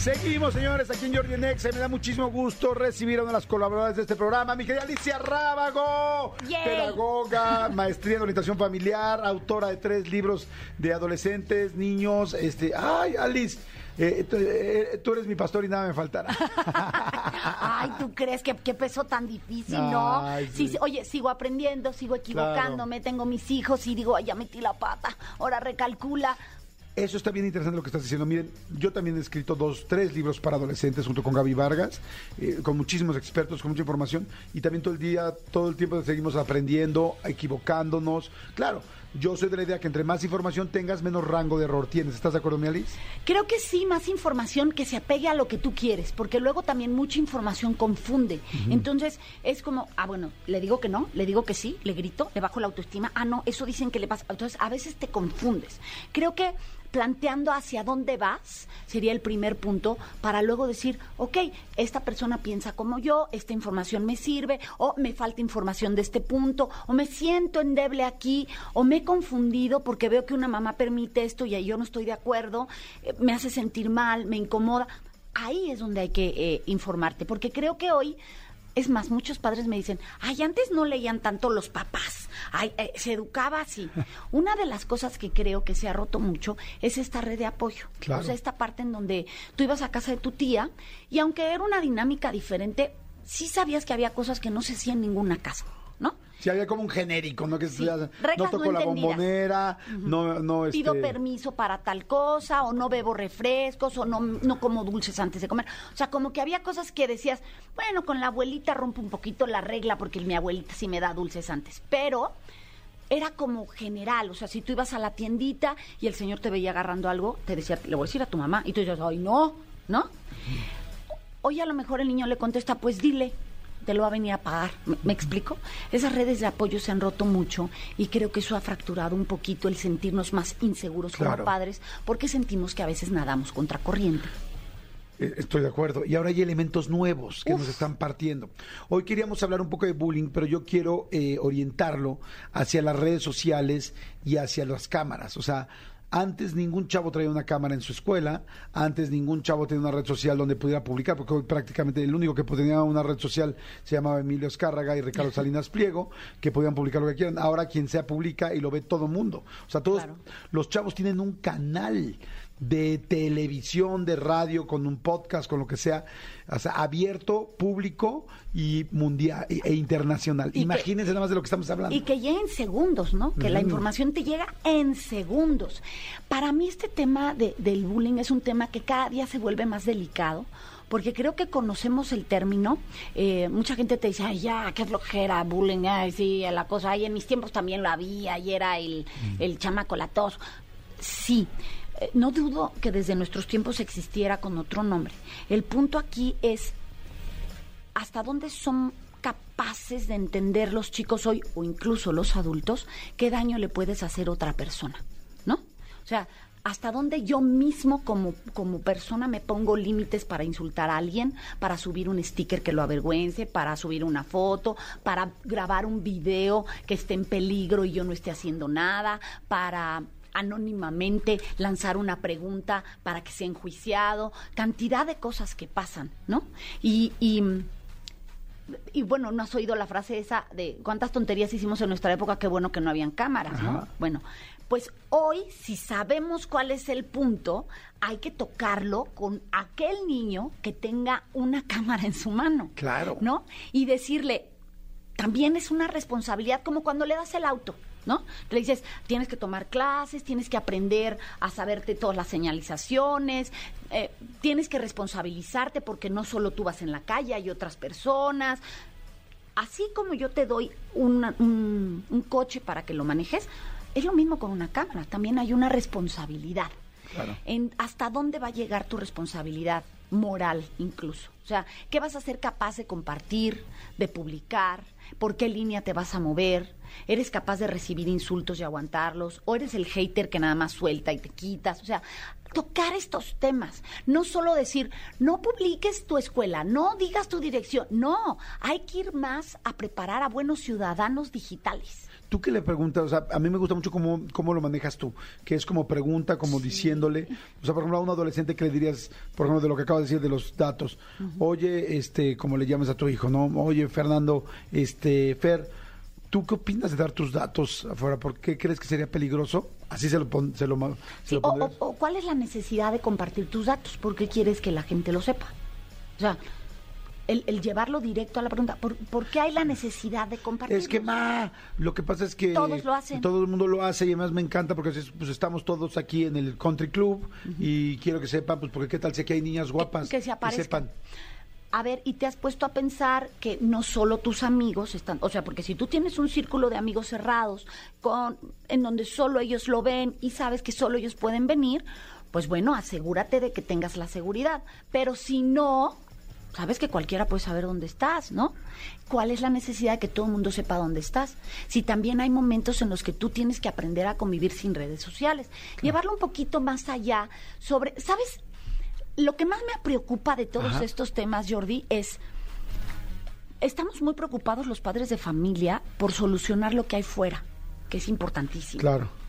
Seguimos, señores, aquí en Jordi en Exa. Me da muchísimo gusto recibir a una de las colaboradoras de este programa, mi querida Alicia Rábago, pedagoga, maestría en orientación familiar, autora de tres libros de adolescentes, niños. Este, ay, Alice, eh, tú, eh, tú eres mi pastor y nada me faltará. Ay, ¿tú crees que qué peso tan difícil, no? Ay, Sí, sí. sí, oye, sigo aprendiendo, sigo equivocándome, tengo mis hijos y digo, ay, ya metí la pata, ahora recalcula. Eso está bien interesante lo que estás diciendo. Miren, yo también he escrito dos, tres libros para adolescentes junto con Gaby Vargas, eh, con muchísimos expertos, con mucha información, y también todo el día, todo el tiempo seguimos aprendiendo, equivocándonos. Claro, yo soy de la idea que entre más información tengas, menos rango de error tienes. ¿Estás de acuerdo, mi Alice? Creo que sí, más información que se apegue a lo que tú quieres, porque luego también mucha información confunde. Entonces es como, ah, bueno, le digo que no, le digo que sí, le grito, le bajo la autoestima, ah, no, eso dicen que le pasa. Entonces a veces te confundes. Creo que planteando hacia dónde vas sería el primer punto para luego decir, ok, esta persona piensa como yo, esta información me sirve, o me falta información de este punto, o me siento endeble aquí, o me he confundido porque veo que una mamá permite esto y yo no estoy de acuerdo, eh, me hace sentir mal, me incomoda. Ahí es donde hay que eh, informarte, porque creo que hoy es más, muchos padres me dicen, ay, antes no leían tanto los papás, ay, eh, se educaba así. Una de las cosas que creo que se ha roto mucho es esta red de apoyo. Claro. O sea, esta parte en donde tú ibas a casa de tu tía y aunque era una dinámica diferente, sí sabías que había cosas que no se hacían en ninguna casa, ¿no? Si había como un genérico, ¿no? Que se- no reglas toco no la bombonera, no, no, este... Pido permiso para tal cosa, o no bebo refrescos, o no, no como dulces antes de comer. O sea, como que había cosas que decías, bueno, con la abuelita rompo un poquito la regla porque mi abuelita sí me da dulces antes. Pero era como general, o sea, si tú ibas a la tiendita y el señor te veía agarrando algo, te decía, le voy a decir a tu mamá, y tú dices, ay, no, ¿no? Hoy a lo mejor el niño le contesta, pues dile, te lo va a venir a pagar. ¿Me, me explico? Esas redes de apoyo se han roto mucho y creo que eso ha fracturado un poquito el sentirnos más inseguros Claro. como padres porque sentimos que a veces nadamos contra corriente. Eh, Estoy de acuerdo. Y ahora hay elementos nuevos que Uf. nos están partiendo. Hoy queríamos hablar un poco de bullying, pero yo quiero eh, orientarlo hacia las redes sociales y hacia las cámaras. O sea, antes ningún chavo traía una cámara en su escuela, antes ningún chavo tenía una red social donde pudiera publicar, porque hoy prácticamente el único que tenía una red social se llamaba Emilio Escárraga y Ricardo Salinas Pliego, que podían publicar lo que quieran. Ahora quien sea publica y lo ve todo el mundo. O sea, todos Claro. los chavos tienen un canal de televisión, de radio, con un podcast, con lo que sea, o sea, abierto, público y mundial e, e internacional. Y que- Imagínense nada más de lo que estamos hablando. Y que llega en segundos, ¿no? Que la información te llega en segundos. Para mí este tema de- del bullying es un tema que cada día se vuelve más delicado. Porque creo que conocemos el término. Eh, mucha gente te dice, ay, ya, qué flojera, bullying, ay, sí, la cosa. Ay, en mis tiempos también lo había, y era el, el chamaco latoso. Sí, eh, no dudo que desde nuestros tiempos existiera con otro nombre. El punto aquí es hasta dónde son capaces de entender los chicos hoy o incluso los adultos qué daño le puedes hacer a otra persona, ¿no? O sea, hasta dónde yo mismo como, como persona me pongo límites para insultar a alguien, para subir un sticker que lo avergüence, para subir una foto, para grabar un video que esté en peligro y yo no esté haciendo nada, para anónimamente lanzar una pregunta para que sea enjuiciado, cantidad de cosas que pasan, ¿no? Y, y, y bueno, no has oído la frase esa de cuántas tonterías hicimos en nuestra época, qué bueno que no habían cámaras, ¿no? Ajá. Bueno, pues hoy, si sabemos cuál es el punto, hay que tocarlo con aquel niño que tenga una cámara en su mano. Claro. ¿No? Y decirle, también es una responsabilidad como cuando le das el auto. ¿No? Le dices, tienes que tomar clases, tienes que aprender a saberte todas las señalizaciones, eh, tienes que responsabilizarte porque no solo tú vas en la calle, hay otras personas. Así como yo te doy una- un, un coche para que lo manejes, es lo mismo con una cámara, también hay una responsabilidad. Claro. En hasta dónde va a llegar tu responsabilidad moral incluso. O sea, ¿qué vas a ser capaz de compartir, de publicar? ¿Por qué línea te vas a mover? ¿Eres capaz de recibir insultos y aguantarlos? ¿O eres el hater que nada más suelta y te quitas? O sea, tocar estos temas. No solo decir, no publiques tu escuela, no digas tu dirección. No, hay que ir más a preparar a buenos ciudadanos digitales. ¿Tú qué le preguntas? O sea, a mí me gusta mucho cómo, cómo lo manejas tú, que es como pregunta, como diciéndole, o sea, por ejemplo, a un adolescente que le dirías, por ejemplo, de lo que acabas de decir de los datos, oye, este, como le llamas a tu hijo, ¿no? Oye, Fernando, este, Fer, ¿tú qué opinas de dar tus datos afuera? ¿Por qué crees que sería peligroso? Así se lo, pon- se lo, se Sí, lo o, cuál es la necesidad de compartir tus datos? ¿Por qué quieres que la gente lo sepa? O sea, el, el llevarlo directo a la pregunta, ¿por, por qué hay la necesidad de compartir? Es que, ma, lo que pasa es que... Todos lo hacen. Todo el mundo lo hace y además me encanta porque es- pues, estamos todos aquí en el country club y quiero que sepan, pues porque qué tal sé que hay niñas guapas que se y aparezcan. sepan. A ver, y te has puesto a pensar que no solo tus amigos están, o sea, porque si tú tienes un círculo de amigos cerrados, con, en donde solo ellos lo ven y sabes que solo ellos pueden venir, pues bueno, asegúrate de que tengas la seguridad. Pero si no, sabes que cualquiera puede saber dónde estás, ¿no? ¿Cuál es la necesidad de que todo el mundo sepa dónde estás? Si también hay momentos en los que tú tienes que aprender a convivir sin redes sociales, llevarlo un poquito más allá sobre, ¿sabes? Lo que más me preocupa de todos Ajá. estos temas, Jordi, es estamos muy preocupados los padres de familia por solucionar lo que hay fuera, que es importantísimo. Claro.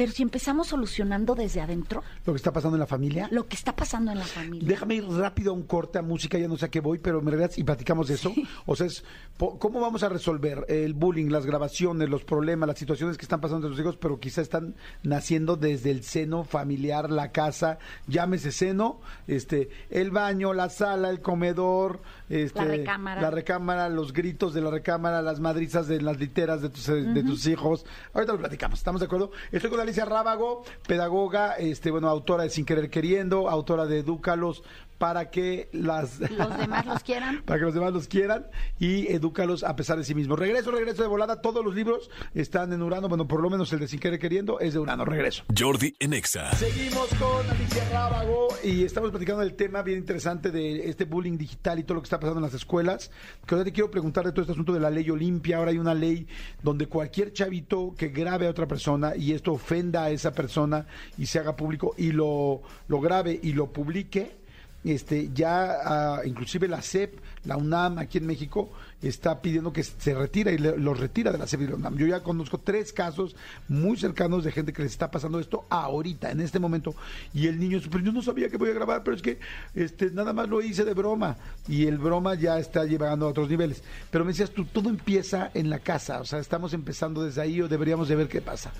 Pero si empezamos solucionando desde adentro, Lo que está pasando en la familia. lo que está pasando en la familia. Déjame ir rápido a un corte a música, ya no sé a qué voy, pero me regresas y platicamos de eso. O sea, es, ¿cómo vamos a resolver el bullying, las grabaciones, los problemas, las situaciones que están pasando entre los hijos, pero quizá están naciendo desde el seno familiar, la casa, llámese seno, este, el baño, la sala, el comedor, este, La recámara. la recámara, los gritos de la recámara, las madrizas de las literas de tus, de tus hijos. Ahorita lo platicamos, ¿estamos de acuerdo? Estoy con Alicia Rábago, pedagoga, este, bueno, autora de Sin Querer Queriendo, autora de Edúcalos para que las Los demás los quieran. para que los demás los quieran y edúcalos a pesar de sí mismos. Regreso, regreso de volada. Todos los libros están en Urano. Bueno, por lo menos el de Sin Querer Queriendo es de Urano. Regreso. Jordi en Exa. Seguimos con Alicia Rábago y estamos platicando del tema bien interesante de este bullying digital y todo lo que está pasando en las escuelas. Que ahora te quiero preguntar de todo este asunto de la ley Olimpia. Ahora hay una ley donde cualquier chavito que grabe a otra persona y esto ofenda a esa persona y se haga público y lo, lo grabe y lo publique, este ya ah, inclusive la CEP, la UNAM aquí en México está pidiendo que se retira y le- los retira de la CEP y la UNAM. Yo ya conozco tres casos muy cercanos de gente que les está pasando esto ahorita, en este momento, y el niño, pero yo no sabía que voy a grabar, pero es que este nada más lo hice de broma y el broma ya está llevando a otros niveles. Pero me decías tú, todo empieza en la casa, o sea, estamos empezando desde ahí o deberíamos de ver qué pasa.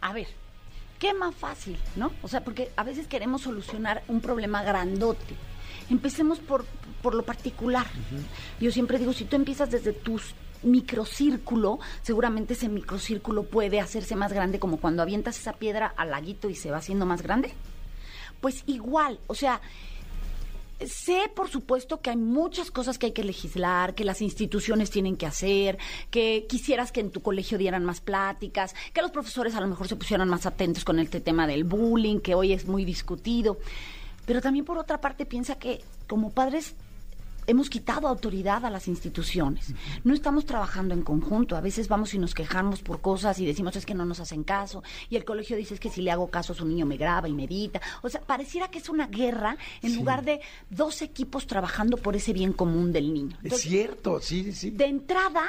A ver, ¿qué más fácil, no? O sea, porque a veces queremos solucionar un problema grandote. Empecemos por, por lo particular. Yo siempre digo, si tú empiezas desde tu microcírculo, seguramente ese microcírculo puede hacerse más grande como cuando avientas esa piedra al laguito y se va haciendo más grande. Pues igual, o sea, Sé, por supuesto, que hay muchas cosas que hay que legislar, que las instituciones tienen que hacer, que quisieras que en tu colegio dieran más pláticas, que los profesores a lo mejor se pusieran más atentos con este tema del bullying, que hoy es muy discutido. Pero también, por otra parte, piensa que como padres hemos quitado autoridad a las instituciones. No estamos trabajando en conjunto. A veces vamos y nos quejamos por cosas y decimos es que no nos hacen caso. Y el colegio dice es que si le hago caso a su niño me graba y medita. O sea, pareciera que es una guerra en lugar de dos equipos trabajando por ese bien común del niño. Es cierto, sí, sí. de entrada,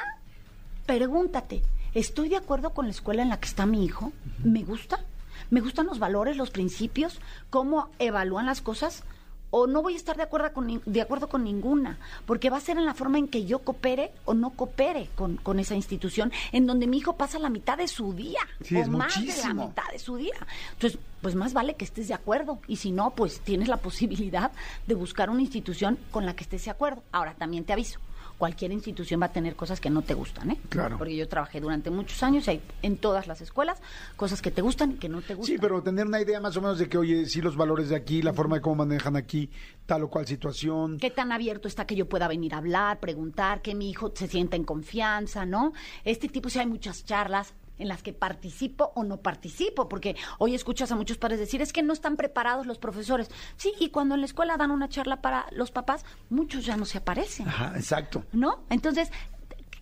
pregúntate, ¿estoy de acuerdo con la escuela en la que está mi hijo? ¿Me gusta? ¿Me gustan los valores, los principios? ¿Cómo evalúan las cosas? ¿O no voy a estar de acuerdo con, de acuerdo con ninguna? Porque va a ser en la forma en que yo coopere o no coopere con, con esa institución, en donde mi hijo pasa la mitad de su día, Sí, o más de la mitad de su día. Entonces, pues más vale que estés de acuerdo. Y si no, pues tienes la posibilidad de buscar una institución con la que estés de acuerdo. Ahora, también te aviso, cualquier institución va a tener cosas que no te gustan, ¿eh? Claro. Porque yo trabajé durante muchos años y hay en todas las escuelas cosas que te gustan y que no te gustan. Sí, pero tener una idea más o menos de que, oye, sí, los valores de aquí, la forma de cómo manejan aquí tal o cual situación. qué tan abierto está que yo pueda venir a hablar, preguntar, que mi hijo se sienta en confianza, ¿no? Este tipo, si hay muchas charlas en las que participo o no participo, porque hoy escuchas a muchos padres decir, es que no están preparados los profesores. Sí, y cuando en la escuela dan una charla para los papás, muchos ya no se aparecen. Ajá, exacto. ¿No? Entonces,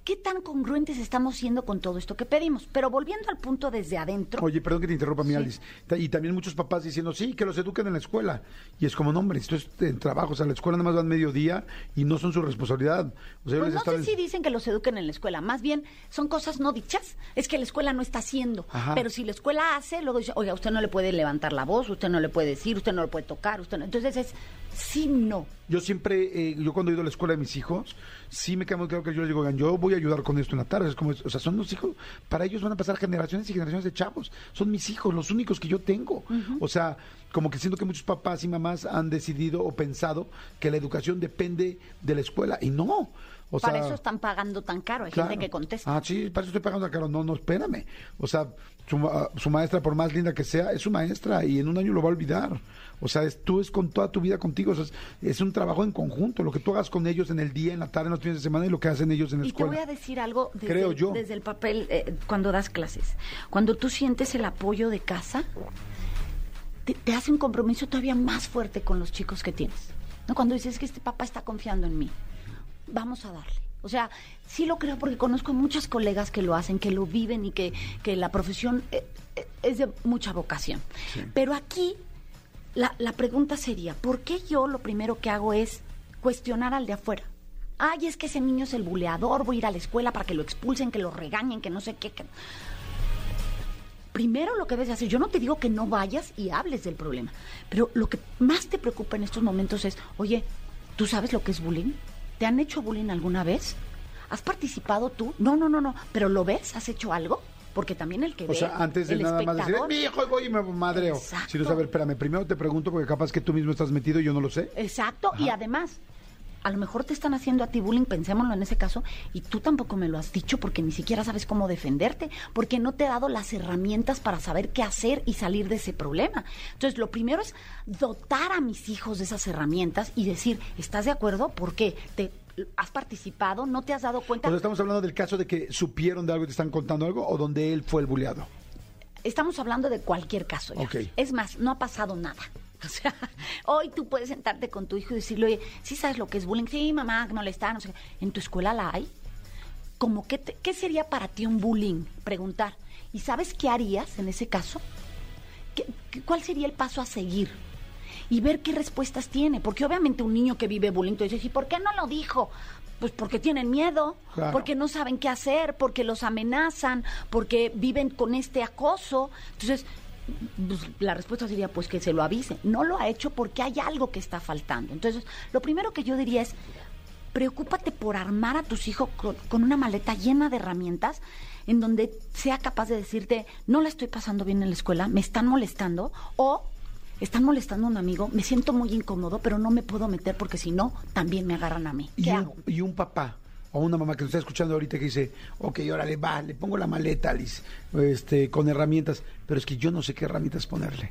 ¿qué tan congruentes estamos siendo con todo esto que pedimos? Pero volviendo al punto desde adentro. Oye, perdón que te interrumpa, mi Alice. Ta- Y también muchos papás diciendo, sí, que los eduquen en la escuela. Y es como, no, hombre, esto es en trabajo. O sea, la escuela nada más van mediodía y no son su responsabilidad. O sea, Pues no sé si dicen que los eduquen en la escuela, más bien son cosas no dichas, es que la escuela no está haciendo, Ajá. pero si la escuela hace, luego dice, oiga, usted no le puede levantar la voz, usted no le puede decir, usted no le puede tocar, usted no. Entonces es sí, no. Yo siempre, eh, yo cuando he ido a la escuela de mis hijos, sí me queda muy claro que yo les digo, oigan, yo voy a ayudar con esto en la tarde. Es como, o sea, son los hijos, para ellos van a pasar generaciones y generaciones de chavos. Son mis hijos, los únicos que yo tengo. O sea, como que siento que muchos papás y mamás han decidido o pensado que la educación depende de la escuela. Y no. O Para sea, eso están pagando tan caro, hay Claro. gente que contesta. Ah, sí, para eso estoy pagando caro. No, no, espérame. O sea, su, ma- su maestra, por más linda que sea, es su maestra y en un año lo va a olvidar. O sea, es, tú es con toda tu vida contigo. O sea, es, es un trabajo en conjunto. Lo que tú hagas con ellos en el día, en la tarde, en los fines de semana y lo que hacen ellos en la Y te escuela. voy a decir algo desde, Creo yo. desde el papel eh, cuando das clases. Cuando tú sientes el apoyo de casa, te, te hace un compromiso todavía más fuerte con los chicos que tienes. ¿No? Cuando dices que este papá está confiando en mí, vamos a darle. O sea, sí lo creo porque conozco muchas colegas que lo hacen, que lo viven y que, que la profesión eh, eh, es de mucha vocación. Pero aquí la, la pregunta sería, ¿por qué yo lo primero que hago es cuestionar al de afuera? Ay, es que ese niño es el buleador, voy a ir a la escuela para que lo expulsen, que lo regañen, que no sé qué. que- Primero lo que debes hacer, yo no te digo que no vayas y hables del problema, pero lo que más te preocupa en estos momentos es, oye, ¿tú sabes lo que es bullying? ¿Te han hecho bullying alguna vez? ¿Has participado tú? No, no, no, no, pero ¿lo ves? ¿Has hecho algo? Porque también el que O ve, sea, antes de el nada más decir, "Eh, espectador- mi hijo, voy y me madreo. Exacto. Si no, a ver, espérame, primero te pregunto porque capaz que tú mismo estás metido y yo no lo sé. Exacto, y además, a lo mejor te están haciendo a ti bullying, pensémoslo en ese caso, y tú tampoco me lo has dicho porque ni siquiera sabes cómo defenderte, porque no te he dado las herramientas para saber qué hacer y salir de ese problema. Entonces, lo primero es dotar a mis hijos de esas herramientas y decir, ¿estás de acuerdo? ¿Por qué? ¿Te has participado? ¿No te has dado cuenta? O sea, estamos hablando del caso de que supieron de algo y te están contando algo o donde él fue el buleado. Estamos hablando de cualquier caso. ya. Es más, no ha pasado nada. O sea, hoy tú puedes sentarte con tu hijo y decirle, oye, ¿sí sabes lo que es bullying? Sí, mamá, molestar, no sé qué. ¿En tu escuela la hay? Como te- ¿Qué sería para ti un bullying? Preguntar. ¿Y sabes qué harías en ese caso? ¿Qué- qué- ¿Cuál sería el paso a seguir? Y ver qué respuestas tiene. Porque obviamente un niño que vive bullying, tú dices, ¿y por qué no lo dijo? Pues porque tienen miedo, Claro. porque no saben qué hacer, porque los amenazan, porque viven con este acoso. Entonces, pues, la respuesta sería pues que se lo avise. No lo ha hecho porque hay algo que está faltando. Entonces, lo primero que yo diría es, preocúpate por armar a tus hijos con, con una maleta llena de herramientas en donde sea capaz de decirte, no la estoy pasando bien en la escuela, me están molestando, o están molestando a un amigo, me siento muy incómodo, pero no me puedo meter porque si no, también me agarran a mí. Y un papá o una mamá que nos está escuchando ahorita que dice, ok, órale, va, le pongo la maleta, Alice, este, con herramientas, pero es que yo no sé qué herramientas ponerle.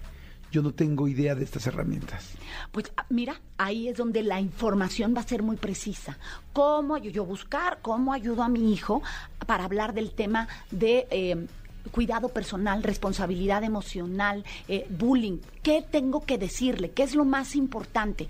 Yo no tengo idea de estas herramientas. Pues ah, mira, ahí es donde la información va a ser muy precisa. ¿Cómo yo, buscar, cómo ayudo a mi hijo para hablar del tema de eh, cuidado personal, responsabilidad emocional, eh, bullying? ¿Qué tengo que decirle? ¿Qué es lo más importante?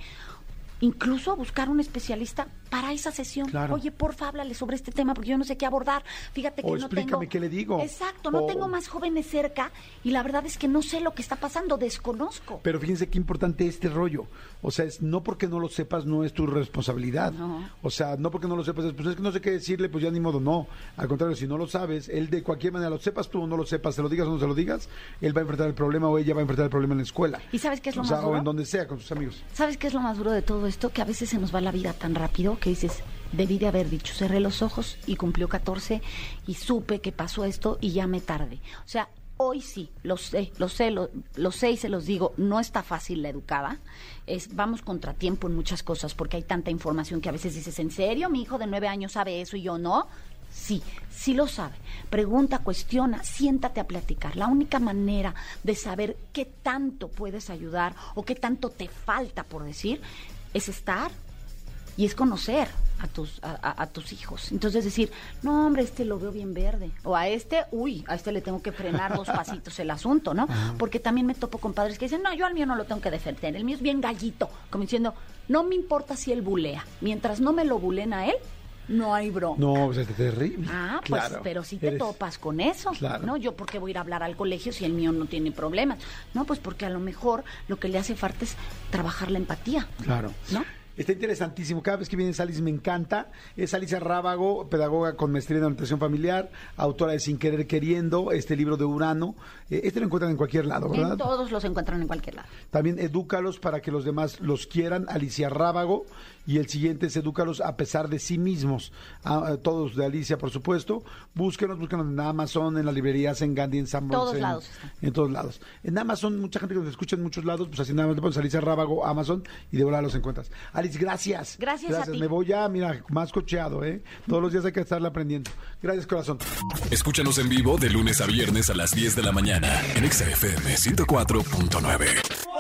Incluso buscar un especialista para esa sesión. Claro. Oye, porfa, háblale sobre este tema porque yo no sé qué abordar. Fíjate que O no explícame tengo... qué le digo. Exacto, no O- tengo más jóvenes cerca y la verdad es que no sé lo que está pasando, desconozco. Pero fíjense qué importante este rollo. O sea, es no porque no lo sepas no es tu responsabilidad. No. O sea, no porque no lo sepas, es, pues es que no sé qué decirle, pues ya ni modo, no. Al contrario, si no lo sabes, él de cualquier manera, lo sepas tú o no lo sepas, se lo digas o no se lo digas, él va a enfrentar el problema o ella va a enfrentar el problema en la escuela. ¿Y sabes qué es lo o sea, más o duro? en donde sea, con sus amigos. ¿Sabes qué es lo más duro de todo esto? Que a veces se nos va la vida tan rápido que dices, debí de haber dicho, cerré los ojos y cumplió 14 y supe que pasó esto y ya me tardé. O sea, hoy sí, lo sé, lo sé, lo, lo sé y se los digo, no está fácil la educada. Es, vamos contratiempo en muchas cosas porque hay tanta información que a veces dices, ¿en serio? Mi hijo de nueve años sabe eso y yo no. Sí, sí lo sabe. Pregunta, cuestiona, siéntate a platicar. La única manera de saber qué tanto puedes ayudar o qué tanto te falta por decir es estar y es conocer a tus, a, tus hijos. Entonces decir, no, hombre, este lo veo bien verde. O a este, uy, a este le tengo que frenar dos pasitos el asunto, ¿no? Porque también me topo con padres que dicen, no, yo al mío no lo tengo que defender, el mío es bien gallito. Como diciendo, no me importa si él bulea. Mientras no me lo bulen a él, no hay bronca. No, pues es terrible. Ah, pues, Claro. pero si te Eres- topas con eso, Claro. ¿no? Yo, ¿por qué voy a ir a hablar al colegio si el mío no tiene problemas? No, pues porque a lo mejor lo que le hace falta es trabajar la empatía, Claro. ¿no? Está interesantísimo. Cada vez que viene Alice me encanta. Es Alicia Rábago, pedagoga con maestría en orientación familiar, autora de Sin Querer Queriendo, este libro de Urano. Eh, Este lo encuentran en cualquier lado, ¿verdad? En todos los encuentran en cualquier lado. También edúcalos para que los demás los quieran, Alicia Rábago. Y el siguiente es edúcalos a pesar de sí mismos. Ah, eh, todos de Alicia, por supuesto. Búsquenos, búsquenos en Amazon, en las librerías, en Gandhi, en Sanborns. Todos en, lados. En todos lados. En Amazon, mucha gente que nos escucha en muchos lados, pues así nada más le pones Alicia Rábago, Amazon, y de volada los encuentras. Alice, gracias. Gracias a ti. Me voy ya, mira, más cocheado, ¿eh? Todos los días hay que estarle aprendiendo. Gracias, corazón. Escúchanos en vivo de lunes a viernes a las 10 de la mañana en Exa FM 104.9.